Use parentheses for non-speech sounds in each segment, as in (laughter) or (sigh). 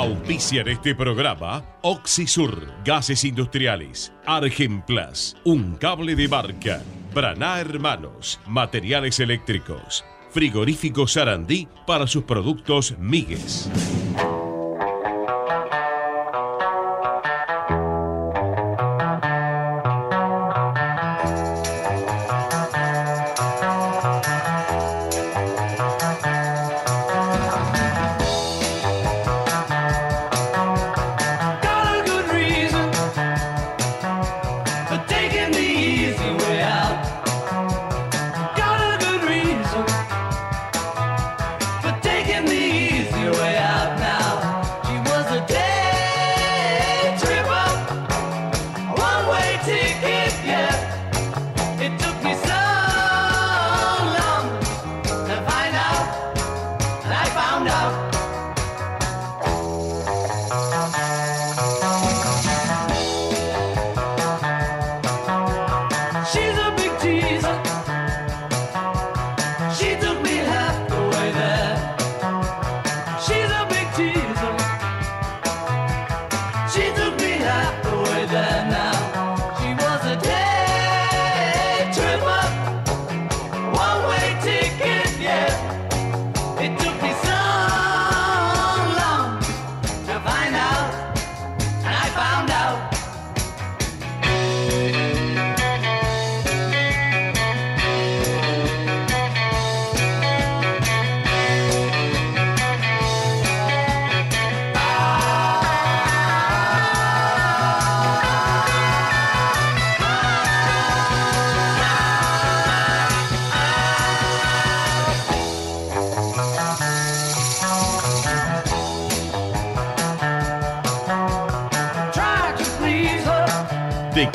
Auspician este programa Oxisur, Gases Industriales, Argenplas, Un Cable de Barca, Braná Hermanos, Materiales Eléctricos, Frigorífico Sarandí para sus productos Migues.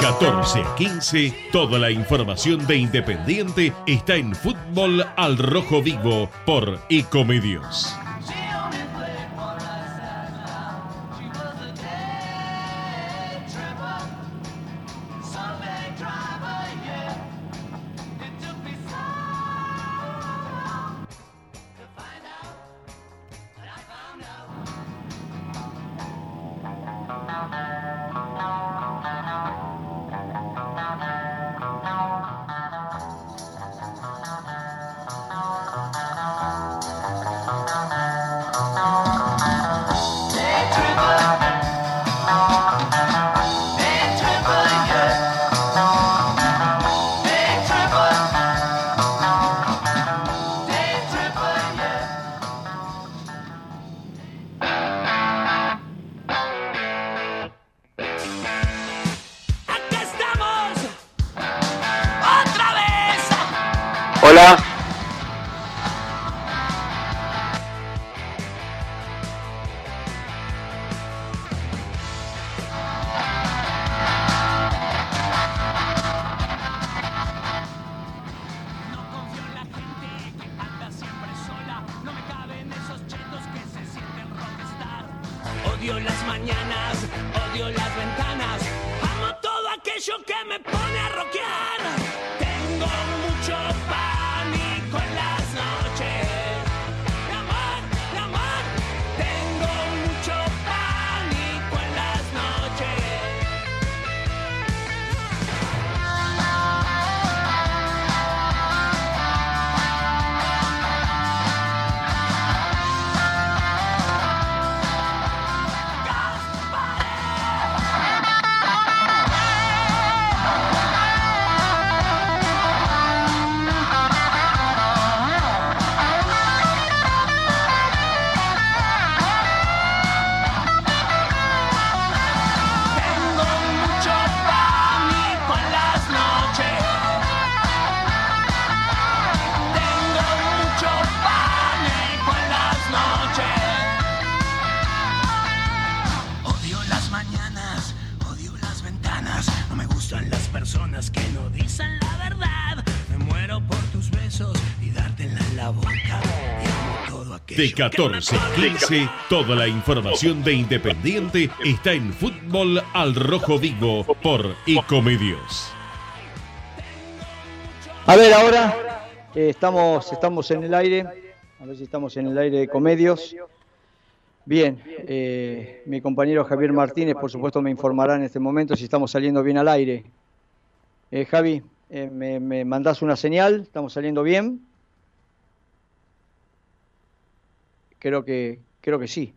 14 a 15, toda la información de Independiente está en Fútbol al Rojo Vivo por Ecomedios. Odio las mañanas, odio las ventanas. Amo todo aquello que me pone a rockear. Tengo mucho De que me 14 a pone 15, toda la información de Independiente está en Fútbol al Rojo Vivo por Ecomedios. A ver, ahora eh, estamos, estamos en el aire. A ver si estamos en el aire de Comedios. Bien, eh, mi compañero Javier Martínez, por supuesto, me informará en este momento si estamos saliendo bien al aire. Eh, Javi, eh, me, me mandás una señal? ¿Estamos saliendo bien? Creo que, creo que sí.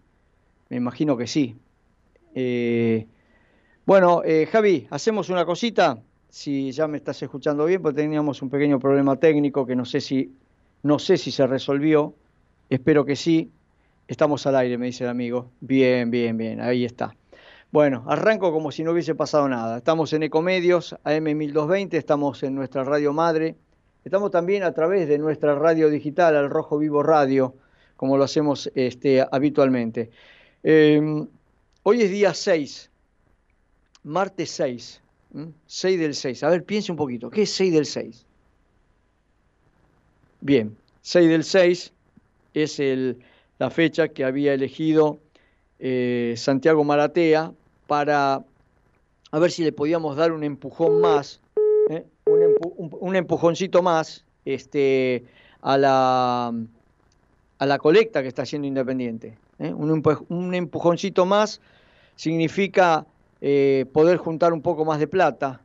Me imagino que sí. bueno, Javi, hacemos una cosita. Si ya me estás escuchando bien, porque teníamos un pequeño problema técnico que no sé si, no sé si se resolvió. Espero que sí. Estamos al aire, me dice el amigo. Bien, bien, bien, ahí está. Bueno, arranco como si no hubiese pasado nada. Estamos en Ecomedios, AM1220, estamos en nuestra radio madre. Estamos también a través de nuestra radio digital, al Rojo Vivo Radio, como lo hacemos este, habitualmente. Em, hoy es día 6, martes 6, 6 del 6. A ver, piense un poquito, ¿qué es 6 del 6? Bien, 6 del 6 es la fecha que había elegido eh, Santiago Maratea para a ver si le podíamos dar un empujón más, ¿eh? un, empujoncito más este, a, la, a la colecta que está haciendo Independiente. ¿eh? Un, empujoncito más significa poder juntar un poco más de plata.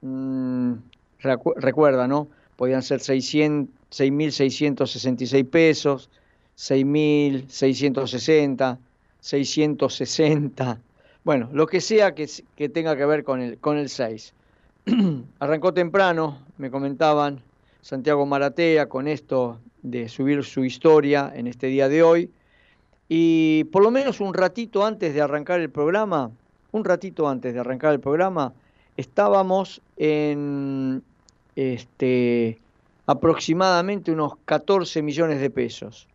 Mm, recuerda, ¿no? Podían ser 6.666 pesos, 6.660, 660, bueno, lo que sea que, tenga que ver con el, con el 6. (clears throat) Arrancó temprano, me comentaban Santiago Maratea con esto de subir su historia en este día de hoy. Y por lo menos un ratito antes de arrancar el programa, un ratito antes de arrancar el programa, estábamos en este, aproximadamente unos 14 millones de pesos.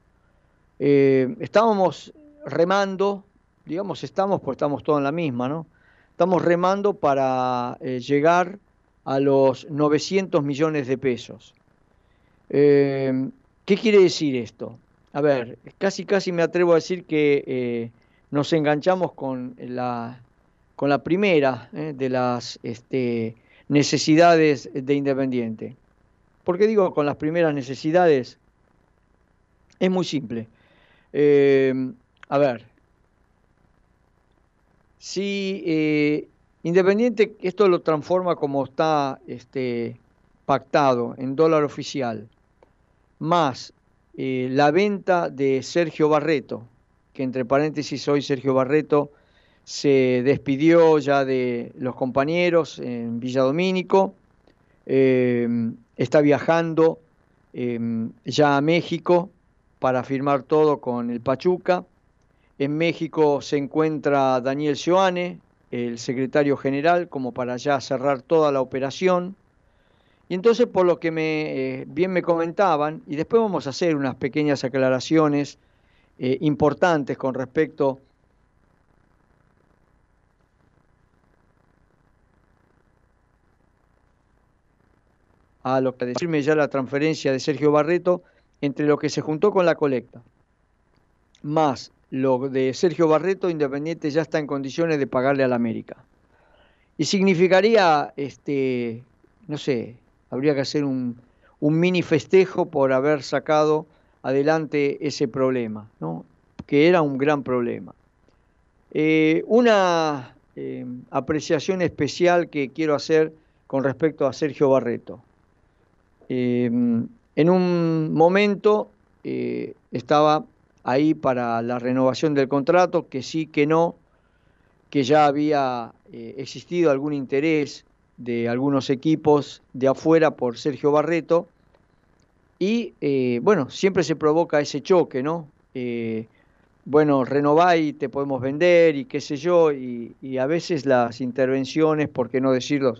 Eh, estábamos remando, digamos estamos, pues estamos todos en la misma, ¿no? Estamos remando para eh, llegar a los 900 millones de pesos. Eh, ¿Qué quiere decir esto? A ver, casi casi me atrevo a decir que nos enganchamos con la, con la primera de las este, necesidades de Independiente. ¿Por qué digo con las primeras necesidades? Es muy simple. Eh, a ver, si eh, Independiente esto lo transforma como está este, pactado en dólar oficial, más eh, la venta de Sergio Barreto, que entre paréntesis hoy Sergio Barreto se despidió ya de los compañeros en Villa Domínico, está viajando ya a México para firmar todo con el Pachuca. En México se encuentra Daniel Sioane, el secretario general, como para ya cerrar toda la operación. Y entonces, por lo que me, eh, bien me comentaban, y después vamos a hacer unas pequeñas aclaraciones eh, importantes con respecto a lo que decirme ya la transferencia de Sergio Barreto, entre lo que se juntó con la colecta, más lo de Sergio Barreto, Independiente ya está en condiciones de pagarle a la América. Y significaría, este, no sé, habría que hacer un, mini festejo por haber sacado adelante ese problema, ¿no? que era un gran problema. Eh, una eh, apreciación especial que quiero hacer con respecto a Sergio Barreto. Eh, en un momento estaba ahí para la renovación del contrato, que sí, que no, que ya había existido algún interés de algunos equipos de afuera por Sergio Barreto. Y eh, bueno, siempre se provoca ese choque, ¿no? bueno, renová y te podemos vender y qué sé yo, y, a veces las intervenciones, por qué no decirlo,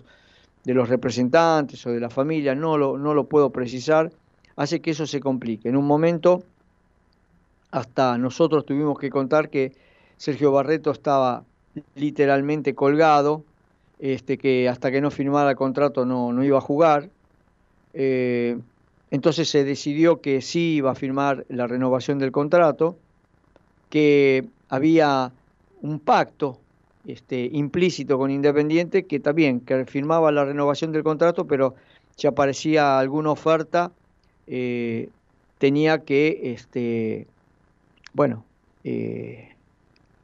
de los representantes o de la familia, no lo, no lo puedo precisar, hace que eso se complique. En un momento, hasta nosotros tuvimos que contar que Sergio Barreto estaba literalmente colgado, este, que hasta que no firmara el contrato no, no iba a jugar. Eh, entonces se decidió que sí iba a firmar la renovación del contrato, que había un pacto este, implícito con Independiente, que también que firmaba la renovación del contrato, pero si aparecía alguna oferta eh, tenía que, este, bueno, eh,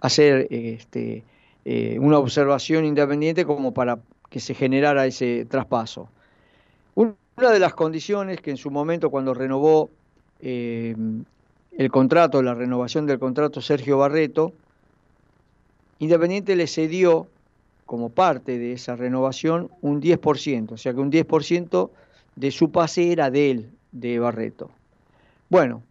hacer este, eh, una observación independiente como para que se generara ese traspaso. Una de las condiciones que en su momento cuando renovó eh, el contrato, la renovación del contrato Sergio Barreto, Independiente le cedió como parte de esa renovación un 10%, o sea que un 10% de su pase era de él, de Barreto. Bueno,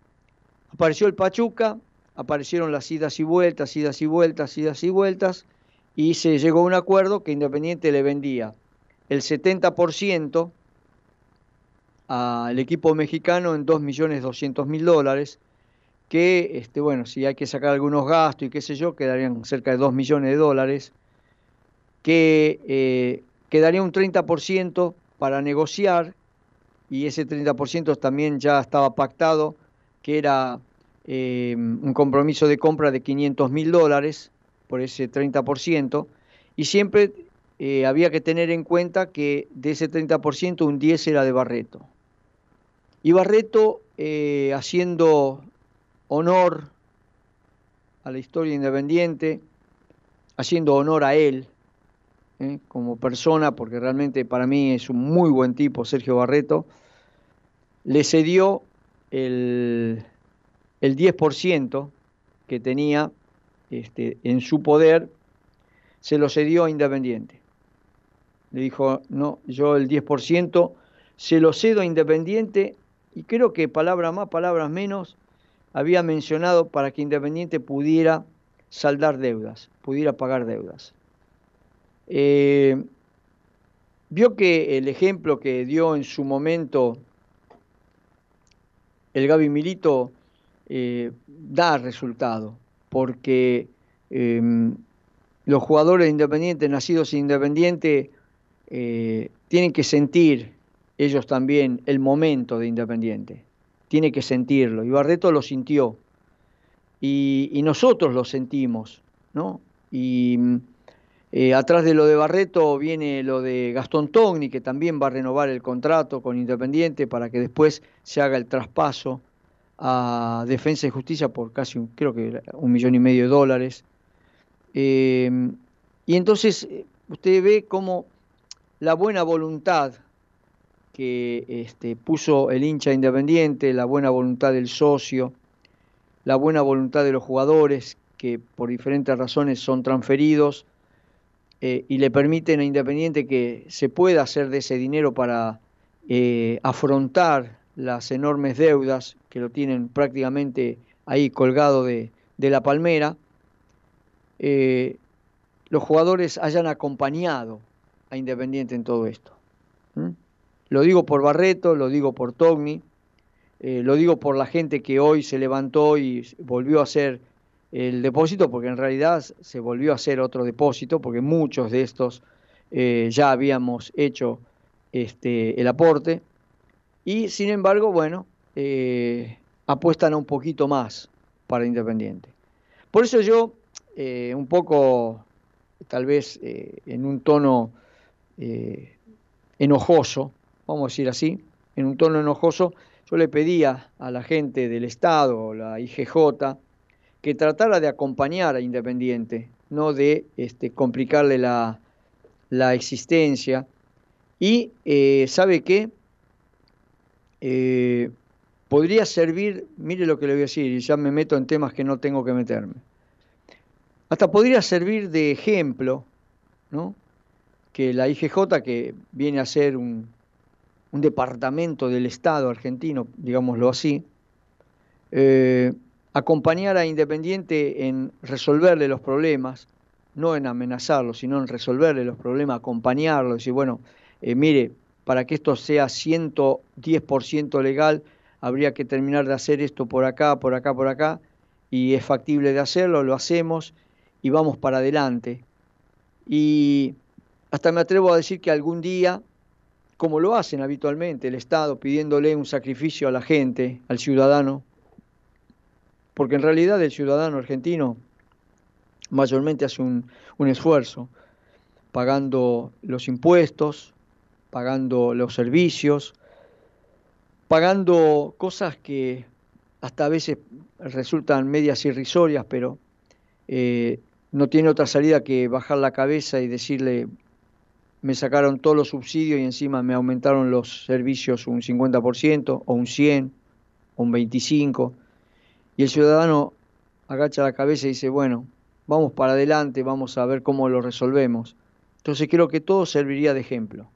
apareció el Pachuca, aparecieron las idas y vueltas, idas y vueltas, idas y vueltas, y se llegó a un acuerdo que Independiente le vendía el 70% al equipo mexicano en 2.200.000 dólares, que, este, bueno, si hay que sacar algunos gastos y qué sé yo, quedarían cerca de 2 millones de dólares, que eh, quedaría un 30% para negociar, y ese 30% también ya estaba pactado, que era eh, un compromiso de compra de 500 mil dólares por ese 30%, y siempre eh, había que tener en cuenta que de ese 30% un 10 era de Barreto. Y Barreto, haciendo honor a la historia independiente, haciendo honor a él ¿eh? como persona, porque realmente para mí es un muy buen tipo, Sergio Barreto, le cedió el, el 10% que tenía este, en su poder, se lo cedió a Independiente. Le dijo, no, yo el 10% se lo cedo a Independiente y creo que palabras más, palabras menos, había mencionado para que Independiente pudiera saldar deudas, pudiera pagar deudas. Eh, vio que el ejemplo que dio en su momento el Gaby Milito eh, da resultado, porque em, los jugadores independientes, nacidos independientes, eh, tienen que sentir ellos también el momento de Independiente tiene que sentirlo. Y Barreto lo sintió. Y, nosotros lo sentimos, ¿no? Y eh, atrás de lo de Barreto viene lo de Gastón Togni, que también va a renovar el contrato con Independiente para que después se haga el traspaso a Defensa y Justicia por casi, creo que un millón y medio de dólares. Eh, y entonces eh, usted ve cómo la buena voluntad que este, puso el hincha independiente, la buena voluntad del socio, la buena voluntad de los jugadores que por diferentes razones son transferidos eh, y le permiten a Independiente que se pueda hacer de ese dinero para eh, afrontar las enormes deudas que lo tienen prácticamente ahí colgado de, la palmera, eh, los jugadores hayan acompañado a Independiente en todo esto. Lo digo por Barreto, lo digo por Togni, eh, lo digo por la gente que hoy se levantó y volvió a hacer el depósito, porque en realidad se volvió a hacer otro depósito, porque muchos de estos eh, ya habíamos hecho este, el aporte, y sin embargo, bueno, eh, apuestan a un poquito más para Independiente. Por eso yo, un poco, tal vez en un tono enojoso, vamos a decir así, en un tono enojoso, yo le pedía a la gente del Estado, la IGJ, que tratara de acompañar a Independiente, no de este, complicarle la, existencia. Y, eh, ¿sabe qué? Eh, podría servir, mire lo que le voy a decir, y ya me meto en temas que no tengo que meterme. Hasta podría servir de ejemplo, ¿no? Que la IGJ, que viene a ser un, un departamento del Estado argentino, digámoslo así, eh, acompañar a Independiente en resolverle los problemas, no en amenazarlo, sino en resolverle los problemas, acompañarlo, decir, bueno, eh, mire, para que esto sea 110% legal, habría que terminar de hacer esto por acá, por acá, por acá, y es factible de hacerlo, lo hacemos y vamos para adelante. Y hasta me atrevo a decir que algún día como lo hacen habitualmente el Estado, pidiéndole un sacrificio a la gente, al ciudadano, porque en realidad el ciudadano argentino mayormente hace un, esfuerzo, pagando los impuestos, pagando los servicios, pagando cosas que hasta a veces resultan medias irrisorias, pero eh, no tiene otra salida que bajar la cabeza y decirle, me sacaron todos los subsidios y encima me aumentaron los servicios un 50% o un 100 o un 25%. Y el ciudadano agacha la cabeza y dice, bueno, vamos para adelante, vamos a ver cómo lo resolvemos. Entonces creo que todo serviría de ejemplo.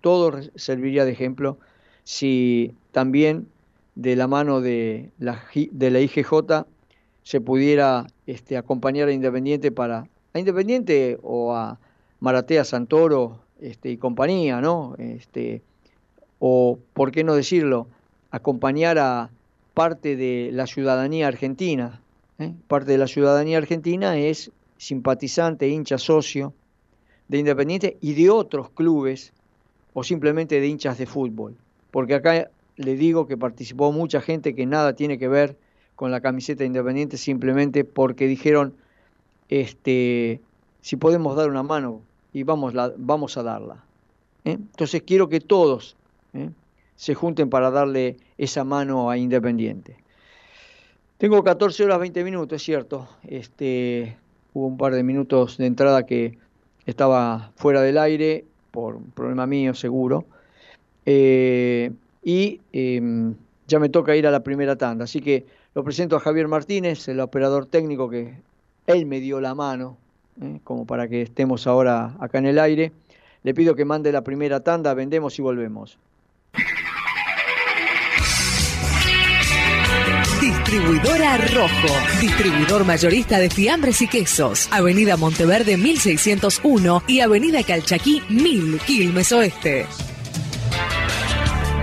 Todo serviría de ejemplo si también de la mano de la, de la IGJ se pudiera este, acompañar a Independiente para a Independiente o a Maratea Santoro este, y compañía, ¿no? Este, o, por qué no decirlo, acompañar a parte de la ciudadanía argentina. ¿eh? Parte de la ciudadanía argentina es simpatizante, hincha, socio de Independiente y de otros clubes o simplemente de hinchas de fútbol. Porque acá le digo que participó mucha gente que nada tiene que ver con la camiseta Independiente simplemente porque dijeron, este, si podemos dar una mano y vamos, la, vamos a darla. ¿eh? Entonces quiero que todos ¿eh? se junten para darle esa mano a Independiente. Tengo 14 horas 20 minutos, es cierto. Este, hubo un par de minutos de entrada que estaba fuera del aire por un problema mío seguro. Eh, y em, ya me toca ir a la primera tanda. Así que lo presento a Javier Martínez, el operador técnico que él me dio la mano ¿eh? como para que estemos ahora acá en el aire. Le pido que mande la primera tanda, vendemos y volvemos. Distribuidora Rojo, distribuidor mayorista de fiambres y quesos, Avenida Monteverde 1601 y Avenida Calchaquí 1000, Quilmes Oeste.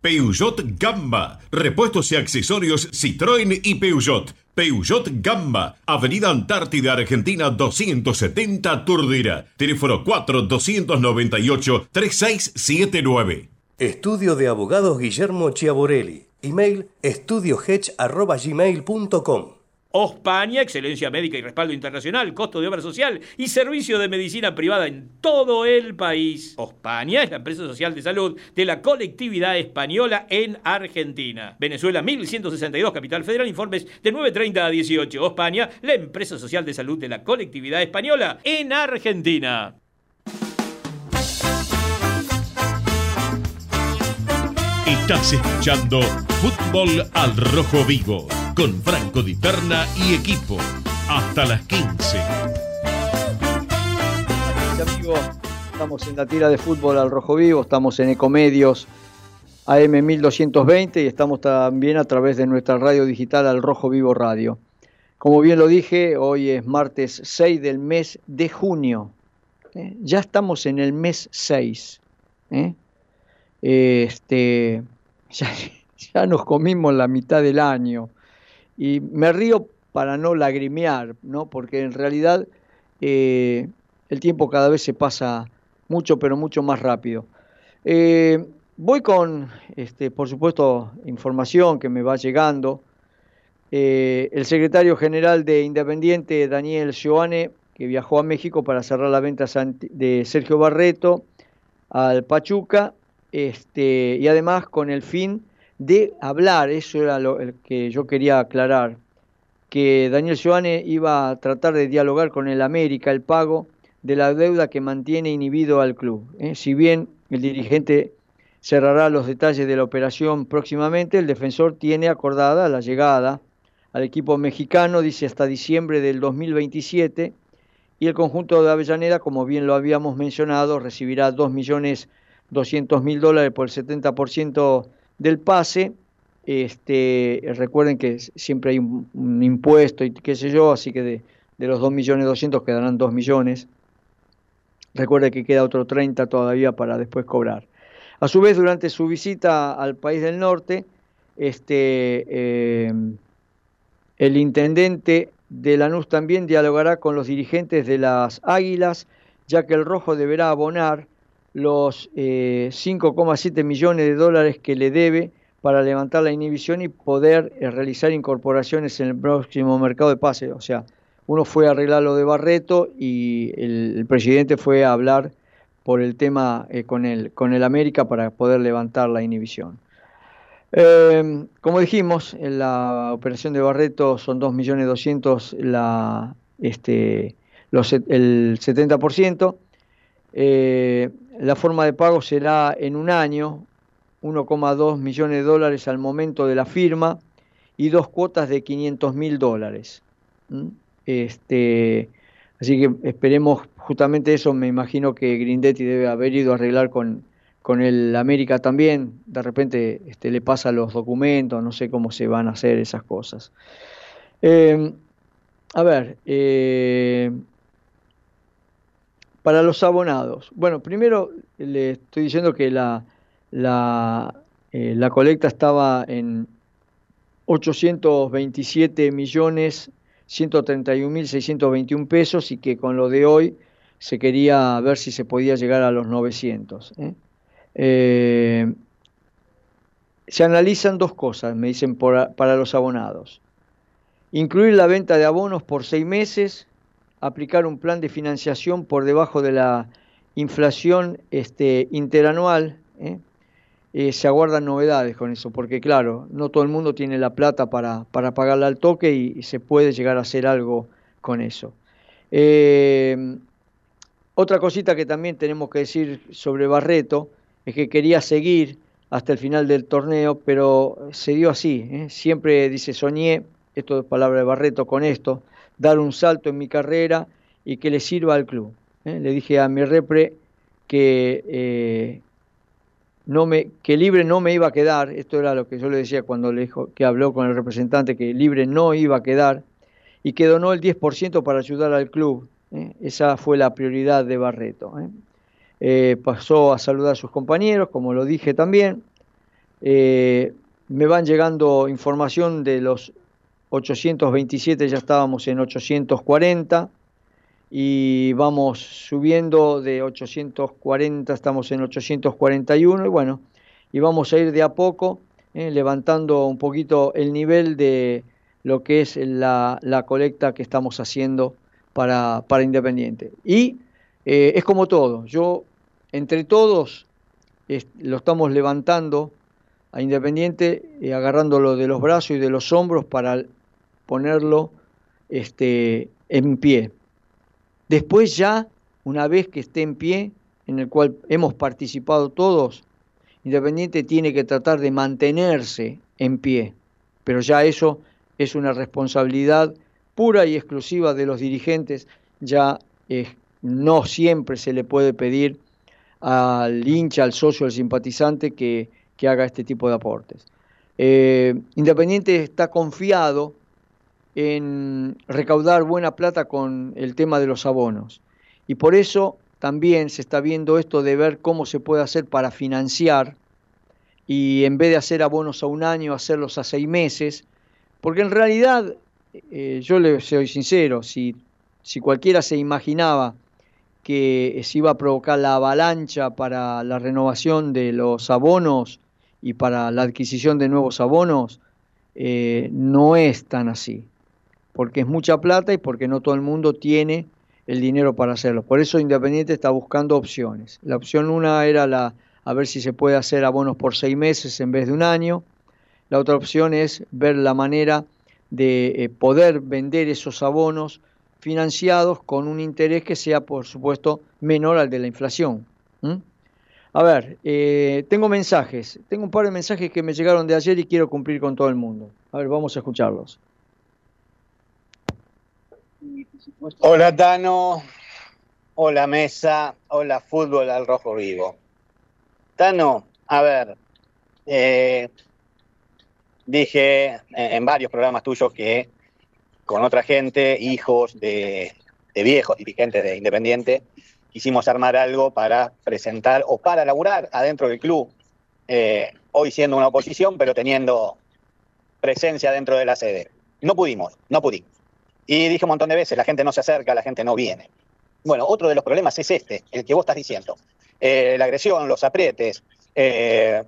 Peugeot Gamba. Repuestos y accesorios Citroën y Peugeot. Peugeot Gamba. Avenida Antártida Argentina 270 Turdera. Teléfono 4-298-3679. Estudio de Abogados Guillermo Chiaborelli. Email estudiohedge.gmail.com Ospaña, excelencia médica y respaldo internacional, costo de obra social y servicio de medicina privada en todo el país. Ospaña es la empresa social de salud de la colectividad española en Argentina. Venezuela 1162, Capital Federal, informes de 9.30 a 18. Ospaña, la empresa social de salud de la colectividad española en Argentina. Estás escuchando Fútbol al Rojo Vivo con Franco Di Perna y equipo. Hasta las 15. amigos, estamos en la tira de fútbol al Rojo Vivo, estamos en Ecomedios AM 1220 y estamos también a través de nuestra radio digital al Rojo Vivo Radio. Como bien lo dije, hoy es martes 6 del mes de junio. ¿eh? Ya estamos en el mes 6. ¿eh? Este, (laughs) ya, nos comimos la mitad del año. Y me río para no lagrimear, ¿no? porque en realidad eh, el tiempo cada vez se pasa mucho, pero mucho más rápido. Eh, voy con, este, por supuesto, información que me va llegando. Eh, el secretario general de Independiente, Daniel Sioane, que viajó a México para cerrar la venta de Sergio Barreto al Pachuca, este, y además con el fin de hablar, eso era lo que yo quería aclarar, que Daniel Joane iba a tratar de dialogar con el América el pago de la deuda que mantiene inhibido al club. ¿eh? Si bien el dirigente cerrará los detalles de la operación próximamente, el defensor tiene acordada la llegada al equipo mexicano, dice hasta diciembre del 2027, y el conjunto de Avellaneda, como bien lo habíamos mencionado, recibirá 2.200.000 dólares por el 70% del pase. Este, recuerden que siempre hay un, impuesto y qué sé yo, así que de, los 2.200.000 quedarán 2 millones. Recuerde que queda otro 30 todavía para después cobrar. A su vez, durante su visita al país del norte, este, eh, el intendente de Lanús también dialogará con los dirigentes de las Águilas, ya que el Rojo deberá abonar los 5,7 eh, millones de dólares que le debe para levantar la inhibición y poder eh, realizar incorporaciones en el próximo mercado de pase. O sea, uno fue a arreglar lo de Barreto y el, presidente fue a hablar por el tema eh, con, el, con el América para poder levantar la inhibición. Como dijimos, en la operación de Barreto son 2.200.000 la, este, los, el 70%. Eh, la forma de pago será en un año, 1,2 millones de dólares al momento de la firma y dos cuotas de 500 mil dólares. Este, así que esperemos justamente eso, me imagino que Grindetti debe haber ido a arreglar con, con el América también, de repente este, le pasa los documentos, no sé cómo se van a hacer esas cosas. Em, a ver, eh, para los abonados, bueno, primero le estoy diciendo que la, la, eh, colecta estaba en 827 millones 131.621 pesos y que con lo de hoy se quería ver si se podía llegar a los 900. ¿eh? Eh, se analizan dos cosas, me dicen para los abonados. Incluir la venta de abonos por seis meses, aplicar un plan de financiación por debajo de la inflación este, interanual, ¿eh? Eh, se aguardan novedades con eso, porque claro, no todo el mundo tiene la plata para, para pagarla al toque y, se puede llegar a hacer algo con eso. Eh, otra cosita que también tenemos que decir sobre Barreto es que quería seguir hasta el final del torneo, pero se dio así. Siempre dice, soñé, esto es palabra de Barreto con esto, dar un salto en mi carrera y que le sirva al club. Le dije a mi repre que no me, libre no me iba a quedar, esto era lo que yo le decía cuando le dijo, que habló con el representante, que libre no iba a quedar, y que donó el 10% para ayudar al club. ¿eh? Esa fue la prioridad de Barreto. ¿eh? Eh, pasó a saludar a sus compañeros, como lo dije también. me van llegando información de los 827, ya estábamos en 840 y vamos subiendo de 840, estamos en 841 y bueno, y vamos a ir de a poco eh, levantando un poquito el nivel de lo que es la, colecta que estamos haciendo para, para Independiente. Y eh, es como todo, yo entre todos lo estamos levantando a Independiente, eh, agarrándolo de los brazos y de los hombros para ponerlo este, en pie. Después ya, una vez que esté en pie, en el cual hemos participado todos, Independiente tiene que tratar de mantenerse en pie, pero ya eso es una responsabilidad pura y exclusiva de los dirigentes, ya eh, no siempre se le puede pedir al hincha, al socio, al simpatizante que, haga este tipo de aportes. Eh, Independiente está confiado en recaudar buena plata con el tema de los abonos. Y por eso también se está viendo esto de ver cómo se puede hacer para financiar y en vez de hacer abonos a un año, hacerlos a seis meses, porque en realidad, eh, yo le soy sincero, si, si cualquiera se imaginaba que se iba a provocar la avalancha para la renovación de los abonos y para la adquisición de nuevos abonos, eh, no es tan así porque es mucha plata y porque no todo el mundo tiene el dinero para hacerlo. Por eso Independiente está buscando opciones. La opción una era la, a ver si se puede hacer abonos por seis meses en vez de un año. La otra opción es ver la manera de eh, poder vender esos abonos financiados con un interés que sea, por supuesto, menor al de la inflación. A ver, eh, tengo mensajes, tengo un par de mensajes que me llegaron de ayer y quiero cumplir con todo el mundo. A ver, vamos a escucharlos. Hola Tano, hola Mesa, hola Fútbol al Rojo Vivo. Tano, a ver, eh, dije en varios programas tuyos que con otra gente, hijos de, viejos dirigentes de Independiente, quisimos armar algo para presentar o para laburar adentro del club, eh, hoy siendo una oposición, pero teniendo presencia dentro de la sede. No pudimos, no pudimos. Y dije un montón de veces, la gente no se acerca, la gente no viene. Bueno, otro de los problemas es este, el que vos estás diciendo. Eh, la agresión, los aprietes, eh,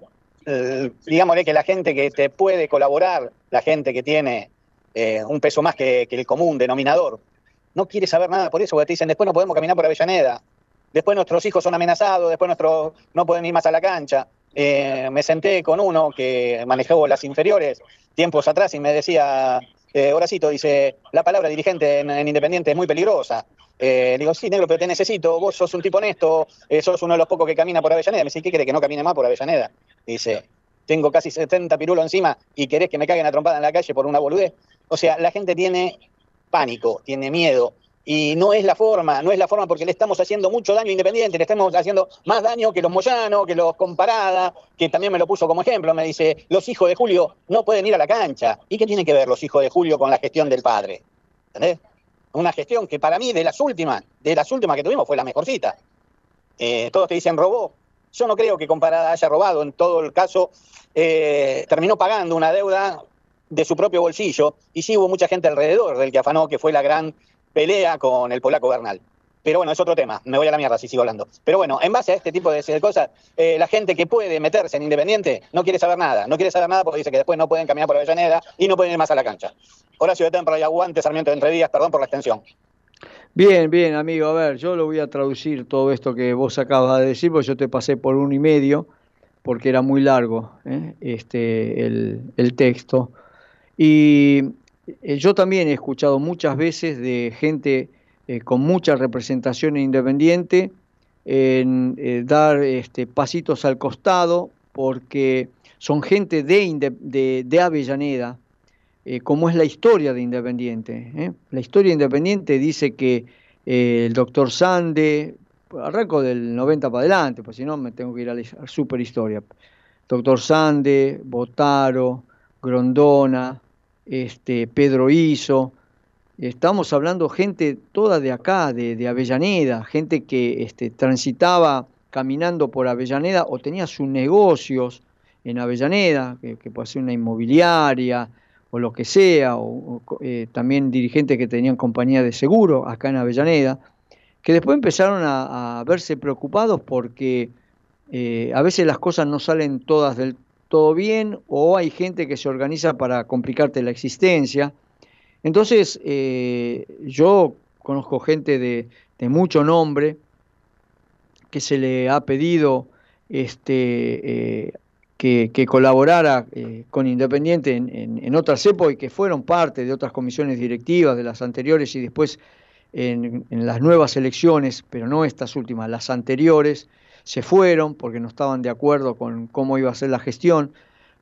digámosle que la gente que te puede colaborar, la gente que tiene eh, un peso más que, el común denominador, no quiere saber nada por eso, porque te dicen, después no podemos caminar por Avellaneda, después nuestros hijos son amenazados, después nuestros no pueden ir más a la cancha. Eh, me senté con uno que manejó las inferiores tiempos atrás y me decía, eh, Horacito, dice, la palabra dirigente en, Independiente es muy peligrosa. Eh, digo, sí, negro, pero te necesito, vos sos un tipo honesto, sos uno de los pocos que camina por Avellaneda. Me dice, ¿qué quiere que no camine más por Avellaneda? Dice, tengo casi 70 pirulos encima y querés que me caguen a trompada en la calle por una boludez. O sea, la gente tiene pánico, tiene miedo. Y no es la forma, no es la forma porque le estamos haciendo mucho daño a Independiente, le estamos haciendo más daño que los Moyano, que los Comparada, que también me lo puso como ejemplo, me dice, los hijos de Julio no pueden ir a la cancha. ¿Y qué tiene que ver los hijos de Julio con la gestión del padre? ¿Entendés? Una gestión que para mí de las últimas, de las últimas que tuvimos fue la mejorcita. Eh, todos te dicen robó. Yo no creo que Comparada haya robado, en todo el caso eh, terminó pagando una deuda de su propio bolsillo y sí hubo mucha gente alrededor del que afanó, que fue la gran pelea con el polaco Bernal. Pero bueno, es otro tema, me voy a la mierda si sigo hablando. Pero bueno, en base a este tipo de, cosas, eh, la gente que puede meterse en Independiente no quiere saber nada, no quiere saber nada porque dice que después no pueden caminar por Avellaneda y no pueden ir más a la cancha. Horacio de Tempra y Aguante, Sarmiento de Entre Días, perdón por la extensión. Bien, bien, amigo, a ver, yo lo voy a traducir todo esto que vos acabas de decir, porque yo te pasé por uno y medio, porque era muy largo ¿eh? este, el, el texto. Y eh, yo también he escuchado muchas veces de gente eh, con mucha representación independiente en eh, dar este, pasitos al costado porque son gente de, de, Avellaneda, como es la historia de Independiente. La historia de Independiente dice que el doctor Sande, arranco del 90 para adelante, pues si no me tengo que ir a la super historia. Doctor Sande, Botaro, Grondona, este, Pedro Iso, estamos hablando gente toda de acá, de, Avellaneda, gente que este, transitaba caminando por Avellaneda o tenía sus negocios en Avellaneda, que, puede ser una inmobiliaria o lo que sea, o, eh, también dirigentes que tenían compañía de seguro acá en Avellaneda, que después empezaron a, verse preocupados porque eh, a veces las cosas no salen todas del todo bien o hay gente que se organiza para complicarte la existencia. Entonces, eh, yo conozco gente de, mucho nombre que se le ha pedido este, eh, que, colaborara eh, con Independiente en, otras épocas y que fueron parte de otras comisiones directivas de las anteriores y después en, en las nuevas elecciones, pero no estas últimas, las anteriores, se fueron porque no estaban de acuerdo con cómo iba a ser la gestión.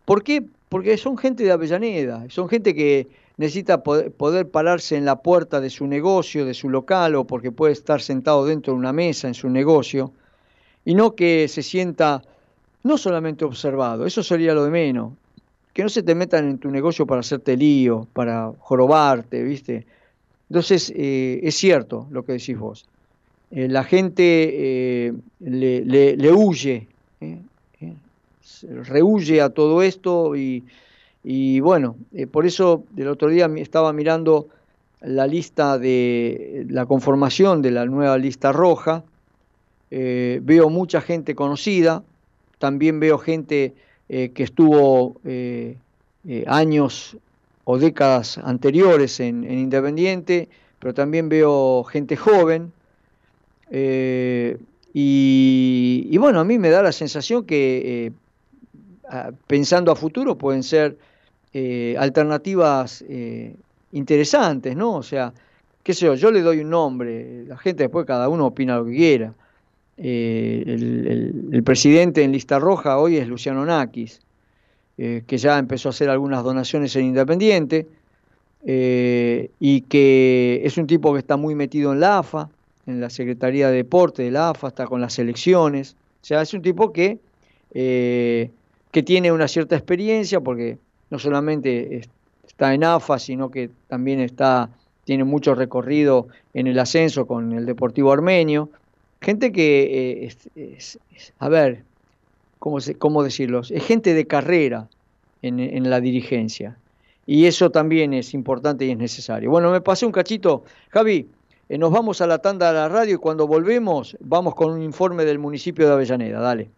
¿Por qué? Porque son gente de Avellaneda, son gente que necesita poder, pararse en la puerta de su negocio, de su local, o porque puede estar sentado dentro de una mesa en su negocio, y no que se sienta no solamente observado, eso sería lo de menos, que no se te metan en tu negocio para hacerte lío, para jorobarte, ¿viste? Entonces, eh, es cierto lo que decís vos. Eh, la gente eh, le, huye, eh, rehuye a todo esto y, bueno, por eso el otro día estaba mirando la lista de la conformación de la nueva lista roja, veo mucha gente conocida, también veo gente que estuvo años o décadas anteriores en Independiente, pero también veo gente joven, eh, y, bueno, a mí me da la sensación que eh, pensando a futuro pueden ser eh, alternativas interesantes, ¿no? O sea, qué sé yo, yo le doy un nombre, la gente después cada uno opina lo que quiera. El, presidente en lista roja hoy es Luciano Nakis, que ya empezó a hacer algunas donaciones en Independiente y que es un tipo que está muy metido en la AFA, en la Secretaría de Deporte de la AFA, está con las elecciones. O sea, es un tipo que, eh, que tiene una cierta experiencia, porque no solamente está en AFA, sino que también está, tiene mucho recorrido en el ascenso con el Deportivo Armenio. Gente que, eh, a ver, ¿cómo, ¿cómo decirlo? Es gente de carrera en, en la dirigencia. Y eso también es importante y es necesario. Bueno, me pasé un cachito. Javi, nos vamos a la tanda de la radio y cuando volvemos vamos con un informe del municipio de Avellaneda. Dale.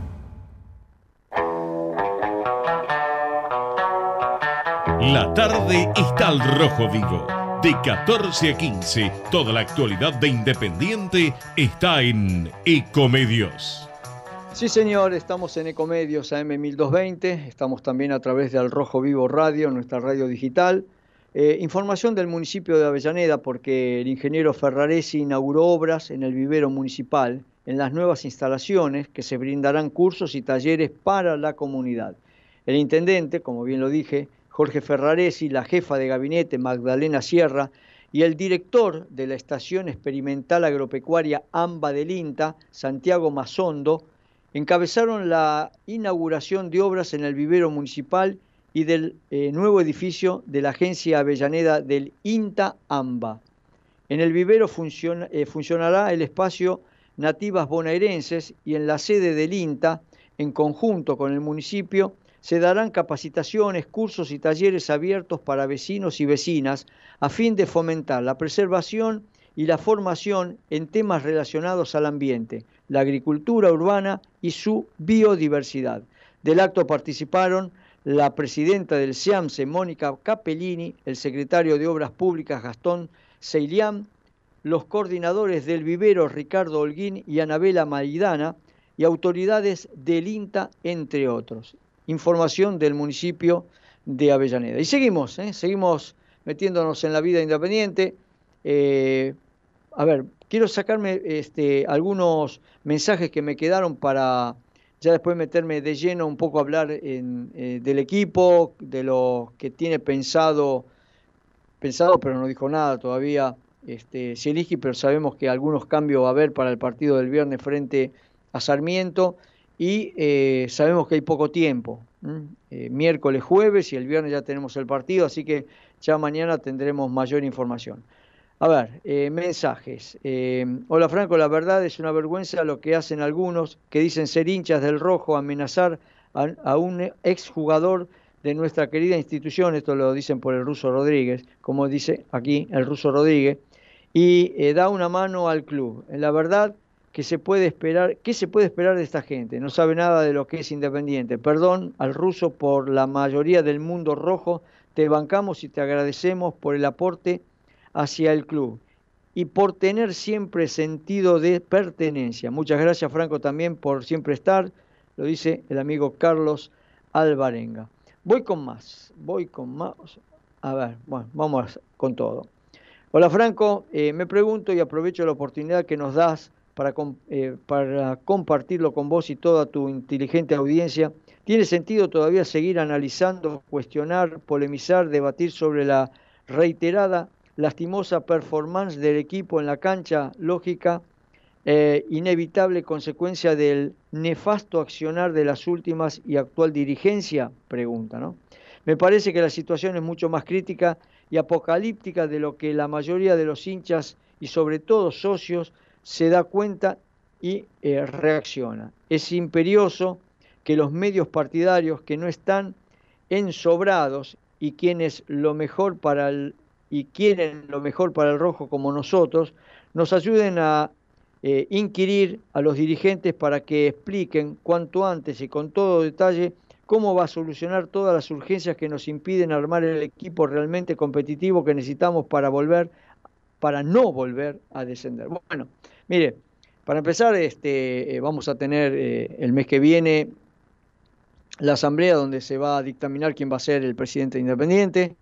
La tarde está al rojo vivo. De 14 a 15, toda la actualidad de Independiente está en Ecomedios. Sí, señor, estamos en Ecomedios AM 1220, estamos también a través de Al Rojo Vivo Radio, nuestra radio digital. Eh, información del municipio de Avellaneda, porque el ingeniero Ferraresi inauguró obras en el vivero municipal, en las nuevas instalaciones, que se brindarán cursos y talleres para la comunidad. El intendente, como bien lo dije, Jorge Ferraresi, la jefa de gabinete Magdalena Sierra y el director de la Estación Experimental Agropecuaria AMBA del INTA, Santiago Mazondo, encabezaron la inauguración de obras en el vivero municipal y del eh, nuevo edificio de la Agencia Avellaneda del INTA AMBA. En el vivero eh, funcionará el espacio Nativas Bonaerenses y en la sede del INTA, en conjunto con el municipio, se darán capacitaciones, cursos y talleres abiertos para vecinos y vecinas a fin de fomentar la preservación y la formación en temas relacionados al ambiente, la agricultura urbana y su biodiversidad. Del acto participaron la presidenta del SEAMSE, Mónica Capellini, el secretario de Obras Públicas, Gastón Seilián, los coordinadores del vivero, Ricardo Holguín y Anabela Maidana, y autoridades del INTA, entre otros información del municipio de Avellaneda. Y seguimos, ¿eh? seguimos metiéndonos en la vida independiente. Eh, a ver, quiero sacarme este, algunos mensajes que me quedaron para ya después meterme de lleno un poco a hablar eh, del equipo, de lo que tiene pensado, pensado pero no dijo nada todavía este, elige, pero sabemos que algunos cambios va a haber para el partido del viernes frente a Sarmiento y eh, sabemos que hay poco tiempo. Eh, miércoles, jueves y el viernes ya tenemos el partido, así que ya mañana tendremos mayor información. A ver, eh, mensajes. Hola Franco, la verdad es una vergüenza lo que hacen algunos que dicen ser hinchas del rojo, amenazar a, a un exjugador de nuestra querida institución, esto lo dicen por el ruso Rodríguez, como dice aquí el ruso Rodríguez, y da una mano al club. La verdad, que se puede esperar, ¿qué se puede esperar de esta gente? No sabe nada de lo que es independiente. Perdón al ruso por la mayoría del mundo rojo, te bancamos y te agradecemos por el aporte hacia el club y por tener siempre sentido de pertenencia. Muchas gracias Franco también por siempre estar, lo dice el amigo Carlos Alvarenga. Voy con más, voy con más. A ver, bueno, vamos con todo. Hola Franco, eh, me pregunto y aprovecho la oportunidad que nos das para, eh, para compartirlo con vos y toda tu inteligente audiencia. ¿Tiene sentido todavía seguir analizando, cuestionar, polemizar, debatir sobre la reiterada lastimosa performance del equipo en la cancha, lógica, eh, inevitable consecuencia del nefasto accionar de las últimas y actual dirigencia? Pregunta, ¿no? Me parece que la situación es mucho más crítica y apocalíptica de lo que la mayoría de los hinchas y sobre todo socios se da cuenta y eh, reacciona. Es imperioso que los medios partidarios que no están ensobrados y quienes lo mejor para el, y quieren lo mejor para el rojo como nosotros, nos ayuden a eh, inquirir a los dirigentes para que expliquen cuanto antes y con todo detalle cómo va a solucionar todas las urgencias que nos impiden armar el equipo realmente competitivo que necesitamos para volver, para no volver a descender. Bueno, mire, para empezar, este, eh, vamos a tener eh, el mes que viene la asamblea donde se va a dictaminar quién va a ser el presidente independiente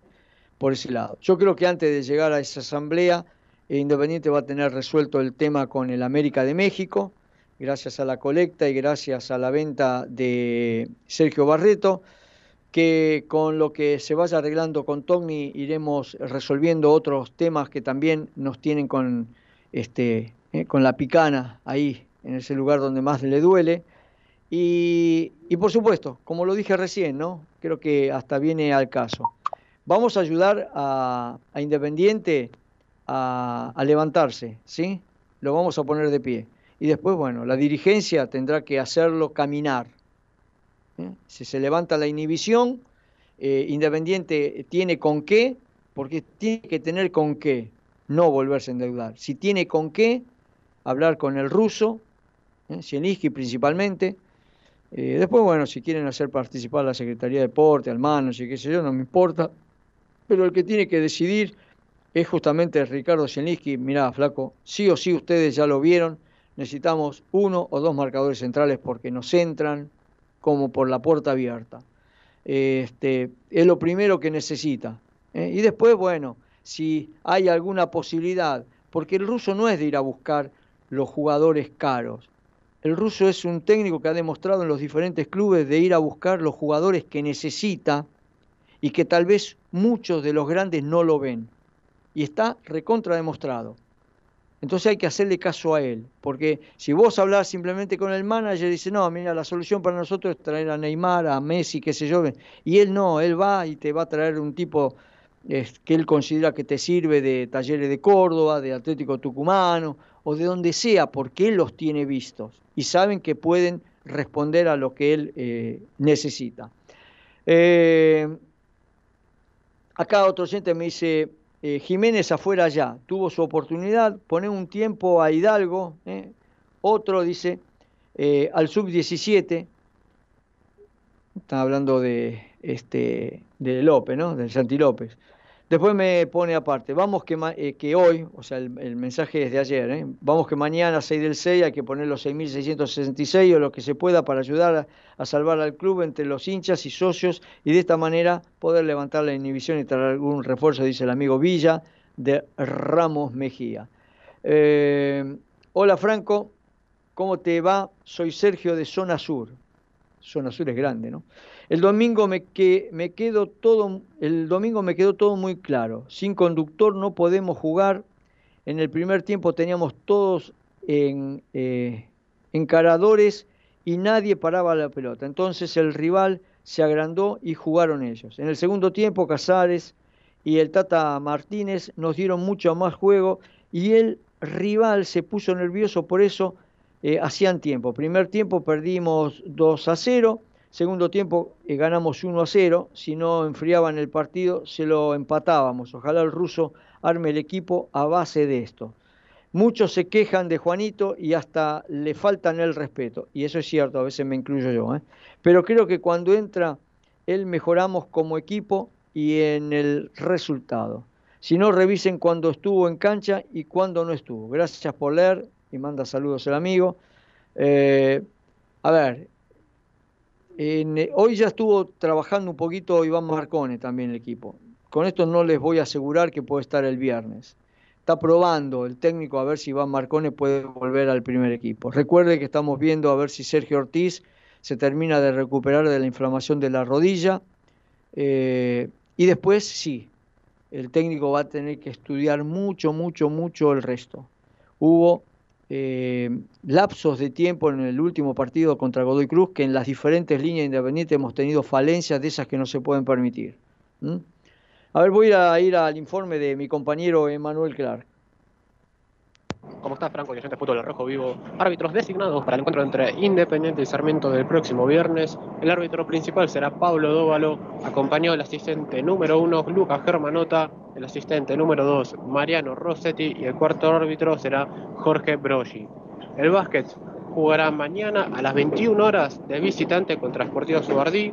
por ese lado. Yo creo que antes de llegar a esa asamblea, Independiente va a tener resuelto el tema con el América de México, gracias a la colecta y gracias a la venta de Sergio Barreto, que con lo que se vaya arreglando con Togni iremos resolviendo otros temas que también nos tienen con, este, eh, con la picana ahí, en ese lugar donde más le duele. Y, por supuesto, como lo dije recién, ¿no? creo que hasta viene al caso. Vamos a ayudar a, Independiente a, levantarse, ¿sí? Lo vamos a poner de pie y después, bueno, la dirigencia tendrá que hacerlo caminar. ¿eh? Si se levanta la inhibición, eh, Independiente tiene con qué, porque tiene que tener con qué, no volverse a endeudar. Si tiene con qué, hablar con el ruso, ¿eh? principalmente. Eh, después, bueno, si quieren hacer participar la Secretaría de Deporte, al Manos y qué sé yo, no me importa. Pero el que tiene que decidir es justamente Ricardo Zielinski. Mirá, flaco, sí o sí ustedes ya lo vieron necesitamos uno o dos marcadores centrales porque nos entran como por la puerta abierta. Este, es lo primero que necesita. ¿eh? Y después, bueno, si hay alguna posibilidad, porque el ruso no es de ir a buscar los jugadores caros. El ruso es un técnico que ha demostrado en los diferentes clubes de ir a buscar los jugadores que necesita y que tal vez muchos de los grandes no lo ven. Y está recontra demostrado. Entonces hay que hacerle caso a él, porque si vos hablás simplemente con el manager y dice, no, mira, la solución para nosotros es traer a Neymar, a Messi, qué sé yo, y él no, él va y te va a traer un tipo que él considera que te sirve de Talleres de Córdoba, de Atlético Tucumano, o de donde sea, porque él los tiene vistos y saben que pueden responder a lo que él eh, necesita. Eh, acá otro oyente me dice, eh, Jiménez afuera ya, tuvo su oportunidad, pone un tiempo a Hidalgo, otro dice al sub-17, están hablando de, este, de López, ¿no? del Santi López. Después me pone aparte, vamos que, eh, que hoy, o sea, el, mensaje es de ayer, ¿eh? vamos que mañana 6 del 6 hay que poner los 6.666 o lo que se pueda para ayudar a, salvar al club entre los hinchas y socios y de esta manera poder levantar la inhibición y traer algún refuerzo, dice el amigo Villa de Ramos Mejía. Eh, hola Franco, ¿cómo te va? Soy Sergio de Zona Sur. Zona Sur es grande, ¿no? El domingo me, todo, el domingo me quedó todo muy claro. Sin conductor no podemos jugar. En el primer tiempo teníamos todos en, eh, encaradores y nadie paraba la pelota. Entonces el rival se agrandó y jugaron ellos. En el segundo tiempo Casares y el Tata Martínez nos dieron mucho más juego y el rival se puso nervioso, por eso eh, hacían tiempo. Primer tiempo perdimos 2 a 0 Segundo tiempo eh, ganamos 1 a 0. Si no enfriaban el partido, se lo empatábamos. Ojalá el ruso arme el equipo a base de esto. Muchos se quejan de Juanito y hasta le faltan el respeto. Y eso es cierto, a veces me incluyo yo. ¿eh? Pero creo que cuando entra él mejoramos como equipo y en el resultado. Si no, revisen cuando estuvo en cancha y cuando no estuvo. Gracias por leer y manda saludos el amigo. Eh, a ver, hoy ya estuvo trabajando un poquito Iván Marcone también el equipo. Con esto no les voy a asegurar que puede estar el viernes. Está probando el técnico a ver si Iván Marcone puede volver al primer equipo. Recuerde que estamos viendo a ver si Sergio Ortiz se termina de recuperar de la inflamación de la rodilla. Eh, y después sí, el técnico va a tener que estudiar mucho, mucho, mucho el resto. Hubo eh, lapsos de tiempo en el último partido contra Godoy Cruz que en las diferentes líneas independientes hemos tenido falencias de esas que no se pueden permitir. A ver, voy a ir al informe de mi compañero Emanuel Clark. ¿Cómo está Franco, de Fútbol Rojo Vivo? Árbitros designados para el encuentro entre Independiente y Sarmiento del próximo viernes. El árbitro principal será Pablo Dóvalo, acompañado del asistente número uno, Lucas Germanota, el asistente número dos, Mariano Rossetti, y el cuarto árbitro será Jorge Broggi. El básquet jugará mañana a las 21 horas de visitante contra Sportivo Subardí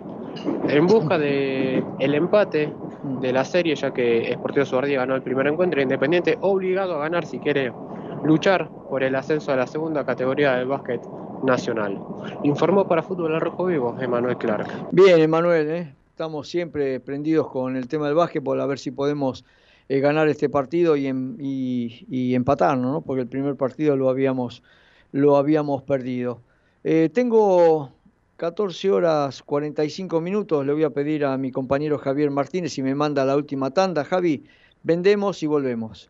en busca del el empate de la serie, ya que Sportivo Subardí ganó el primer encuentro, Independiente obligado a ganar si quiere luchar por el ascenso a la segunda categoría del básquet nacional. Informó para Fútbol Rojo Vivo Emanuel Clark. Bien, Emanuel, ¿eh? estamos siempre prendidos con el tema del básquetbol, a ver si podemos eh, ganar este partido y, y, empatarnos, ¿no? porque el primer partido lo habíamos, lo habíamos perdido. Eh, tengo 14 horas 45 minutos, le voy a pedir a mi compañero Javier Martínez si me manda la última tanda. Javi, vendemos y volvemos.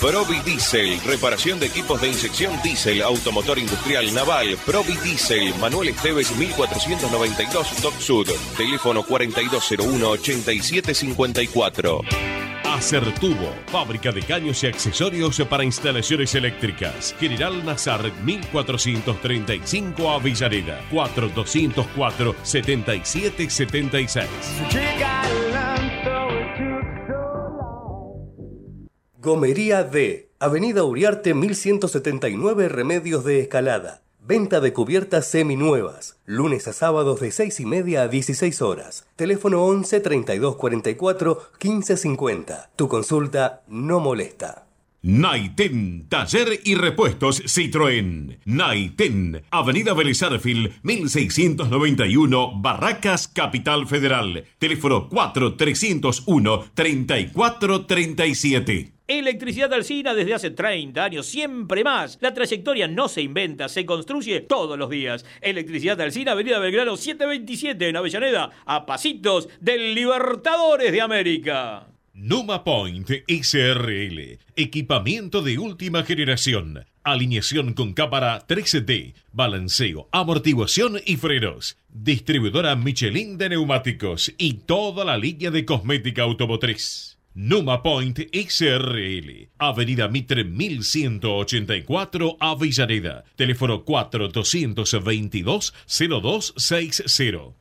Provi Diesel, reparación de equipos de inyección diésel, automotor industrial naval, Provi Diesel, Manuel Esteves 1492 Doc Sud, teléfono 4201-8754. Acertubo, fábrica de caños y accesorios para instalaciones eléctricas. General Nazar 1435 Avellaneda, 4204 Gomería D, Avenida Uriarte 1179 Remedios de Escalada. Venta de cubiertas seminuevas. Lunes a sábados de 6 y media a 16 horas. Teléfono 11 32 44 15 50. Tu consulta no molesta. Naiten, taller y repuestos Citroën. Naiten, Avenida Belezarfil, 1691, Barracas, Capital Federal. Teléfono 4 301 3437. Electricidad Alcina desde hace 30 años, siempre más. La trayectoria no se inventa, se construye todos los días. Electricidad Alcina, Avenida Belgrano 727 en Avellaneda, a pasitos del Libertadores de América. Numa Point SRL, equipamiento de última generación, alineación con cámara 3D, balanceo, amortiguación y frenos, distribuidora Michelin de neumáticos y toda la línea de cosmética automotriz. Numa Point XRL, Avenida Mitre 1184, Avellaneda. Teléfono 4222-0260.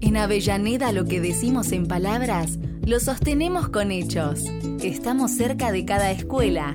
En Avellaneda lo que decimos en palabras, lo sostenemos con hechos. Estamos cerca de cada escuela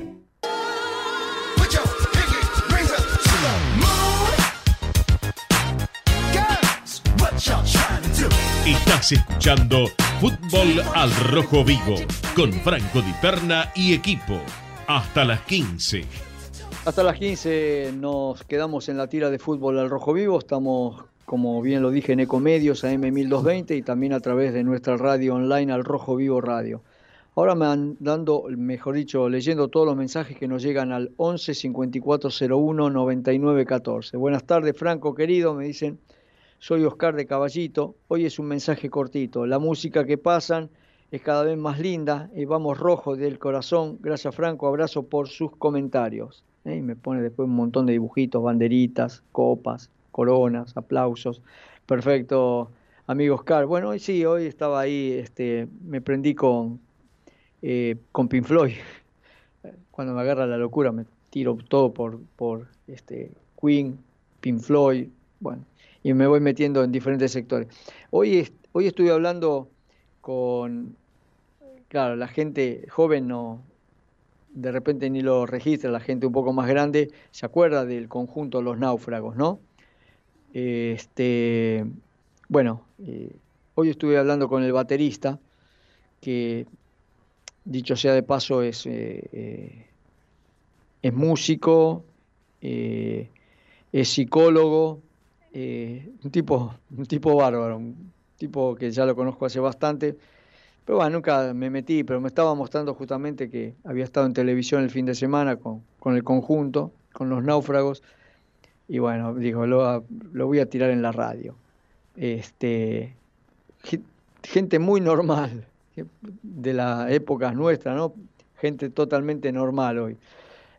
Estás escuchando Fútbol al Rojo Vivo con Franco Di Perna y equipo. Hasta las 15. Hasta las 15 nos quedamos en la tira de Fútbol al Rojo Vivo. Estamos, como bien lo dije, en Ecomedios AM1220 y también a través de nuestra radio online al Rojo Vivo Radio. Ahora me van dando, mejor dicho, leyendo todos los mensajes que nos llegan al 11 5401 99 14. Buenas tardes, Franco querido, me dicen, soy Oscar de Caballito. Hoy es un mensaje cortito. La música que pasan es cada vez más linda y vamos rojo del corazón. Gracias, Franco. Abrazo por sus comentarios. ¿eh? Y me pone después un montón de dibujitos, banderitas, copas, coronas, aplausos. Perfecto, amigo Oscar. Bueno, hoy sí, hoy estaba ahí, este, me prendí con, eh, con Pink Floyd. (laughs) Cuando me agarra la locura me tiro todo por, por este, Queen, Pink Floyd, bueno, y me voy metiendo en diferentes sectores. Hoy, hoy estuve hablando con, claro, la gente joven no, de repente ni lo registra, la gente un poco más grande se acuerda del conjunto Los Náufragos, ¿no? Este, bueno, eh, hoy estuve hablando con el baterista, que dicho sea de paso es, eh, eh, es músico, es psicólogo, un, tipo, un tipo bárbaro, un tipo que ya lo conozco hace bastante, pero bueno, nunca me metí, pero me estaba mostrando justamente que había estado en televisión el fin de semana con, con el conjunto, con los náufragos, y bueno, digo, lo, lo voy a tirar en la radio. Este, gente muy normal, de la época nuestra, ¿no? Gente totalmente normal hoy.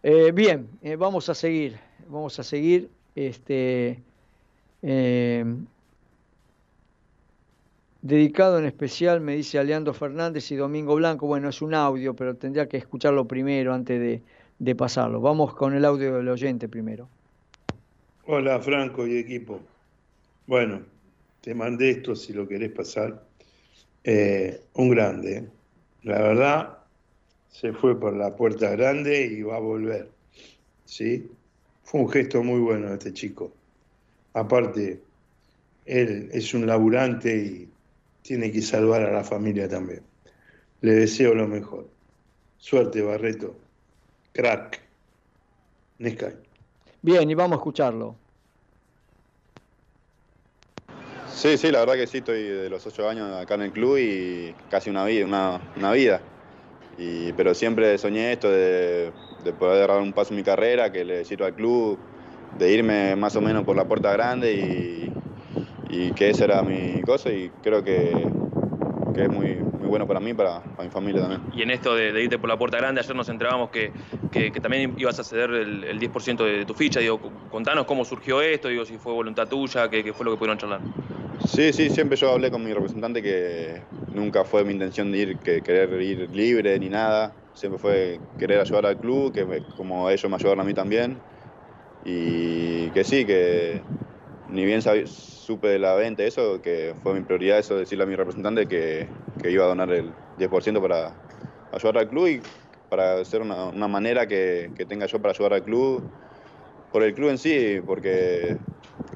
Eh, bien, eh, vamos a seguir, vamos a seguir. Este, eh, dedicado en especial, me dice Aleando Fernández y Domingo Blanco. Bueno, es un audio, pero tendría que escucharlo primero antes de, de pasarlo. Vamos con el audio del oyente primero. Hola Franco y equipo. Bueno, te mandé esto si lo querés pasar. Eh, un grande, la verdad, se fue por la puerta grande y va a volver. ¿sí? Fue un gesto muy bueno este chico. Aparte, él es un laburante y tiene que salvar a la familia también. Le deseo lo mejor. Suerte, Barreto. Crack. Nescay. Bien, y vamos a escucharlo. Sí, sí, la verdad que sí, estoy de los ocho años acá en el club y casi una vida, una, una vida. Y, pero siempre soñé esto de, de, poder dar un paso en mi carrera, que le sirva al club, de irme más o menos por la puerta grande y, y que esa era mi cosa y creo que, que es muy, muy bueno para mí, para, para, mi familia también. Y en esto de, de irte por la puerta grande, ayer nos enterábamos que, que, que también ibas a ceder el, el 10% de tu ficha. Digo, contanos cómo surgió esto, digo, si fue voluntad tuya, qué, qué fue lo que pudieron charlar. Sí, sí, siempre yo hablé con mi representante que nunca fue mi intención de ir, que querer ir libre ni nada. Siempre fue querer ayudar al club, que me, como ellos me ayudaron a mí también. Y que sí, que ni bien supe de la venta eso, que fue mi prioridad eso, decirle a mi representante que, que iba a donar el 10% para ayudar al club y para hacer una, una manera que, que, tenga yo para ayudar al club, por el club en sí, porque